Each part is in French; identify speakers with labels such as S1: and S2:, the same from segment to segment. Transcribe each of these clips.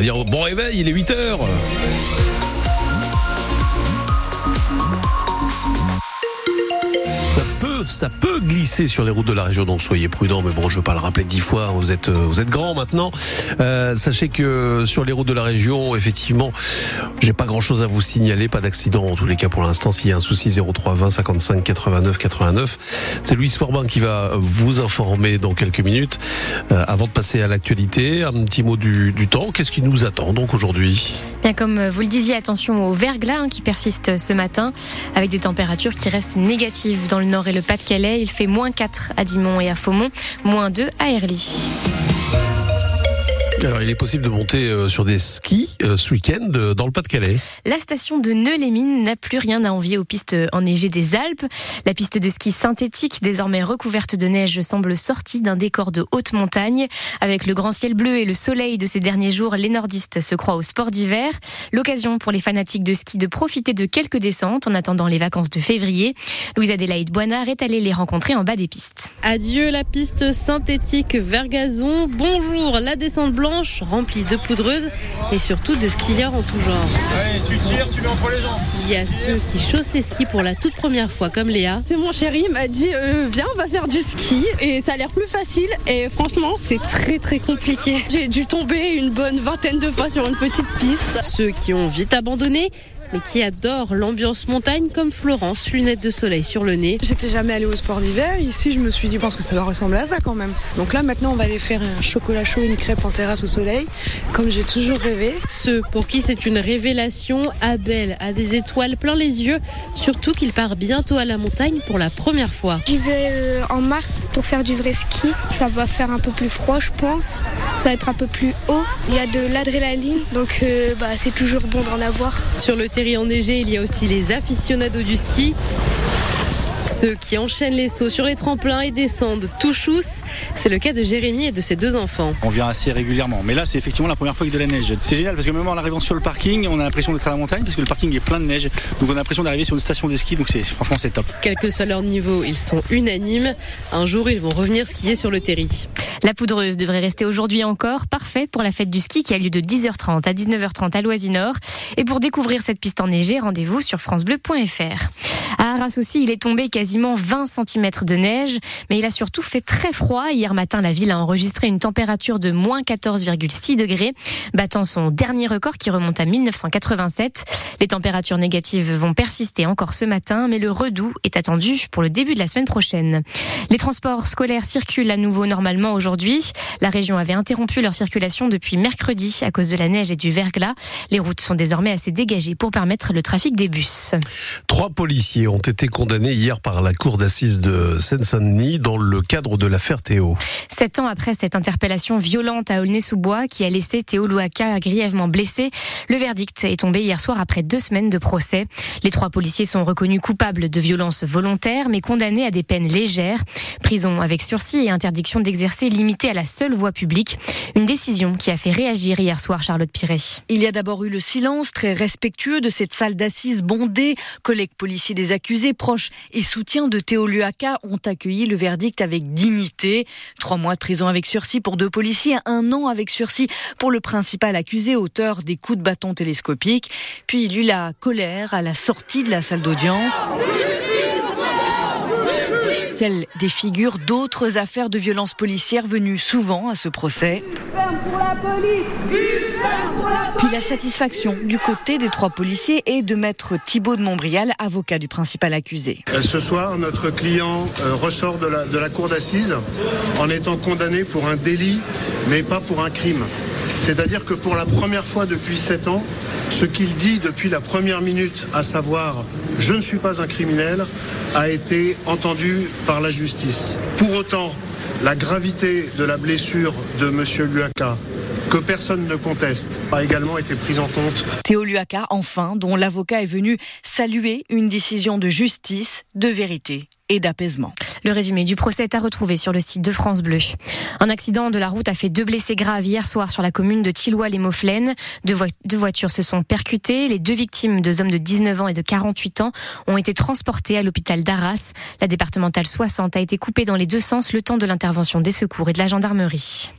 S1: va dire bon réveil, il est 8 heures. Ça peut glisser sur les routes de la région, donc soyez prudents. Mais bon, je veux pas le rappeler dix fois. Vous êtes, euh, vous êtes grand maintenant. Euh, sachez que sur les routes de la région, effectivement, j'ai pas grand chose à vous signaler, pas d'accident en tous les cas pour l'instant. S'il y a un souci, 03 20 55 89 89. C'est Louise Forbin qui va vous informer dans quelques minutes. Euh, avant de passer à l'actualité, un petit mot du, du temps. Qu'est-ce qui nous attend donc aujourd'hui?
S2: Bien, comme vous le disiez, attention au verglas hein, qui persiste ce matin, avec des températures qui restent négatives dans le nord et le Pas-de-Calais. Il fait moins 4 à Dimont et à Faumont, moins 2 à Erly.
S1: Alors, il est possible de monter euh, sur des skis euh, ce week-end euh, dans le Pas-de-Calais.
S2: La station de Neu-les-Mines n'a plus rien à envier aux pistes enneigées des Alpes. La piste de ski synthétique, désormais recouverte de neige, semble sortie d'un décor de haute montagne. Avec le grand ciel bleu et le soleil de ces derniers jours, les nordistes se croient au sport d'hiver. L'occasion pour les fanatiques de ski de profiter de quelques descentes en attendant les vacances de février. Louise Adélaïde Boinard est allée les rencontrer en bas des pistes.
S3: Adieu la piste synthétique Vergazon. Bonjour la descente blanche remplie de poudreuses et surtout de skieurs en tout genre.
S4: Allez, tu tires, tu mets entre les jambes.
S3: Il y a ceux qui chaussent les skis pour la toute première fois, comme Léa.
S5: C'est mon chéri m'a dit euh, viens on va faire du ski et ça a l'air plus facile et franchement c'est très très compliqué. J'ai dû tomber une bonne vingtaine de fois sur une petite piste.
S3: Ceux qui ont vite abandonné mais qui adore l'ambiance montagne comme Florence, lunettes de soleil sur le nez.
S6: J'étais jamais allée au sport d'hiver. Ici, je me suis dit, je pense que ça leur ressemble à ça quand même. Donc là, maintenant, on va aller faire un chocolat chaud, une crêpe en terrasse au soleil, comme j'ai toujours rêvé.
S3: Ceux pour qui c'est une révélation, Abel a des étoiles plein les yeux, surtout qu'il part bientôt à la montagne pour la première fois.
S7: J'y vais euh, en mars pour faire du vrai ski. Ça va faire un peu plus froid, je pense. Ça va être un peu plus haut. Il y a de l'adrénaline, donc euh, bah, c'est toujours bon d'en avoir.
S3: Sur le enneigé, il y a aussi les aficionados du ski. Ceux qui enchaînent les sauts sur les tremplins et descendent tout chousse. C'est le cas de Jérémy et de ses deux enfants.
S8: On vient assez régulièrement. Mais là, c'est effectivement la première fois avec de la neige. C'est génial parce que même en arrivant sur le parking, on a l'impression d'être à la montagne parce que le parking est plein de neige. Donc on a l'impression d'arriver sur une station de ski. Donc c'est, franchement, c'est top.
S3: Quel que soit leur niveau, ils sont unanimes. Un jour, ils vont revenir skier sur le terri. La poudreuse devrait rester aujourd'hui encore, parfait pour la fête du ski qui a lieu de 10h30 à 19h30 à Loisinor. Et pour découvrir cette piste enneigée, rendez-vous sur francebleu.fr. À Arras aussi, il est tombé quasiment 20 cm de neige, mais il a surtout fait très froid. Hier matin, la ville a enregistré une température de moins 14,6 degrés, battant son dernier record qui remonte à 1987. Les températures négatives vont persister encore ce matin, mais le redout est attendu pour le début de la semaine prochaine. Les transports scolaires circulent à nouveau normalement aujourd'hui. La région avait interrompu leur circulation depuis mercredi à cause de la neige et du verglas. Les routes sont désormais assez dégagées pour permettre le trafic des bus.
S1: Trois policiers ont été condamnés hier par la cour d'assises de Seine-Saint-Denis dans le cadre de l'affaire Théo.
S2: Sept ans après cette interpellation violente à Aulnay-sous-Bois qui a laissé Théo Louaka grièvement blessé, le verdict est tombé hier soir après deux semaines de procès. Les trois policiers sont reconnus coupables de violences volontaires mais condamnés à des peines légères, prison avec sursis et interdiction d'exercer limitée à la seule voie publique. Une décision qui a fait réagir hier soir Charlotte Piré.
S9: Il y a d'abord eu le silence très respectueux de cette salle d'assises bondée, collègues policiers des accusés, proches et soutiens de Théo Luaka ont accueilli le verdict avec dignité. Trois mois de prison avec sursis pour deux policiers, un an avec sursis pour le principal accusé, auteur des coups de bâton télescopiques. Puis il eut la colère à la sortie de la salle d'audience celle des figures d'autres affaires de violence policière venues souvent à ce procès. Puis la satisfaction du côté des trois policiers et de maître Thibault de Montbrial, avocat du principal accusé.
S10: Euh, ce soir, notre client euh, ressort la, de la cour d'assises en étant condamné pour un délit, mais pas pour un crime. C'est-à-dire que pour la première fois depuis sept ans, ce qu'il dit depuis la première minute, à savoir je ne suis pas un criminel, a été entendu par la justice. Pour autant, la gravité de la blessure de M. Luaka, que personne ne conteste, a également été prise en compte.
S9: Théo Luaka, enfin, dont l'avocat est venu saluer une décision de justice, de vérité et d'apaisement.
S2: Le résumé du procès est à retrouver sur le site de France Bleu. Un accident de la route a fait deux blessés graves hier soir sur la commune de Tilloy-les-Mauflaines. Deux, deux, voitures se sont percutées. Les deux victimes, deux hommes de 19 ans et de 48 ans, ont été transportés à l'hôpital d'Arras. La départementale 60 a été coupée dans les deux sens le temps de l'intervention des secours et de la gendarmerie.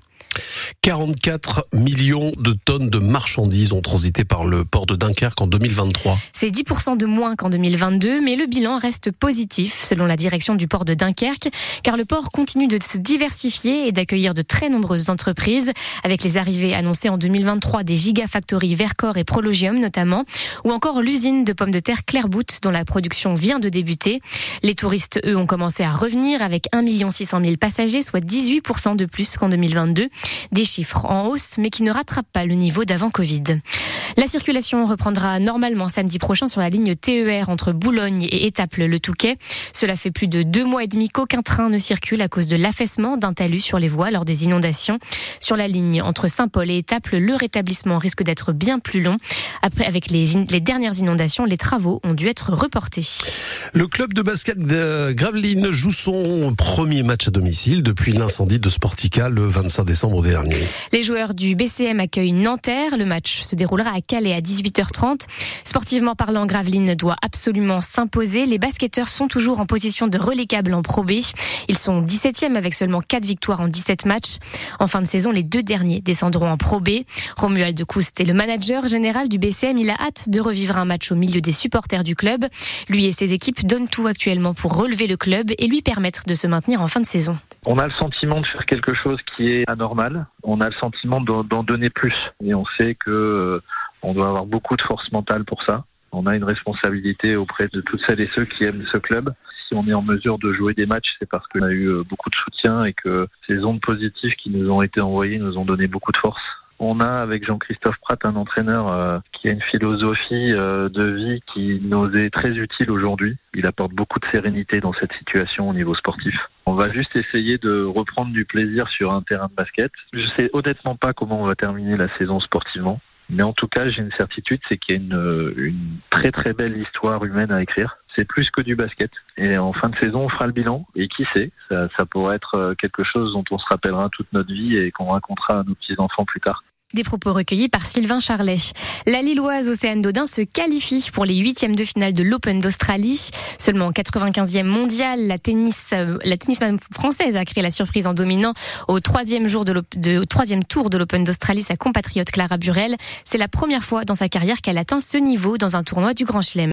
S1: 44 millions de tonnes de marchandises ont transité par le port de Dunkerque en 2023.
S2: C'est 10% de moins qu'en 2022, mais le bilan reste positif selon la direction du port de Dunkerque, car le port continue de se diversifier et d'accueillir de très nombreuses entreprises, avec les arrivées annoncées en 2023 des gigafactories Vercor et Prologium notamment, ou encore l'usine de pommes de terre Clairbout dont la production vient de débuter. Les touristes, eux, ont commencé à revenir avec 1 600 000 passagers, soit 18% de plus qu'en 2022. Des chiffres en hausse, mais qui ne rattrapent pas le niveau d'avant Covid. La circulation reprendra normalement samedi prochain sur la ligne TER entre Boulogne et Étaples-le Touquet. Cela fait plus de deux mois et demi qu'aucun train ne circule à cause de l'affaissement d'un talus sur les voies lors des inondations. Sur la ligne entre Saint-Paul et Étaples, le rétablissement risque d'être bien plus long. Après, avec les, les dernières inondations, les travaux ont dû être reportés.
S1: Le club de basket de Gravelines joue son premier match à domicile depuis l'incendie de Sportica le 25 décembre dernier.
S2: Les joueurs du BCM accueillent Nanterre. Le match se déroulera à Calais à 18h30. Sportivement parlant, Gravelines doit absolument s'imposer. Les basketteurs sont toujours en position de relégable en Pro B. Ils sont 17e avec seulement 4 victoires en 17 matchs. En fin de saison, les deux derniers descendront en Pro B. Romuald Coust est le manager général du BCM. Il a hâte de revivre un match au milieu des supporters du club. Lui et ses équipes donnent tout actuellement pour relever le club et lui permettre de se maintenir en fin de saison.
S11: On a le sentiment de faire quelque chose qui est anormal. On a le sentiment d'en donner plus. Et on sait que on doit avoir beaucoup de force mentale pour ça. On a une responsabilité auprès de toutes celles et ceux qui aiment ce club. Si on est en mesure de jouer des matchs, c'est parce qu'on a eu euh, beaucoup de soutien et que ces ondes positives qui nous ont été envoyées nous ont donné beaucoup de force. On a avec Jean-Christophe Pratt un entraîneur euh, qui a une philosophie euh, de vie qui nous est très utile aujourd'hui. Il apporte beaucoup de sérénité dans cette situation au niveau sportif. On va juste essayer de reprendre du plaisir sur un terrain de basket. Je sais honnêtement pas comment on va terminer la saison sportivement. Mais en tout cas, j'ai une certitude, c'est qu'il y a une, une, très très belle histoire humaine à écrire. C'est plus que du basket. Et en fin de saison, on fera le bilan. Et qui sait, ça, ça pourrait être euh, quelque chose dont on se rappellera toute notre vie et qu'on racontera à nos petits-enfants plus tard.
S2: Des propos recueillis par Sylvain Charlet. La Lilloise Océane Dodin se qualifie pour les huitièmes de finale de l'Open d'Australie. Seulement 95e mondial, la tennis, euh, la tennisman française a créé la surprise en dominant au troisième jour de, de troisième tour de l'Open d'Australie sa compatriote Clara Burel. C'est la première fois dans sa carrière qu'elle atteint ce niveau dans un tournoi du Grand Chelem.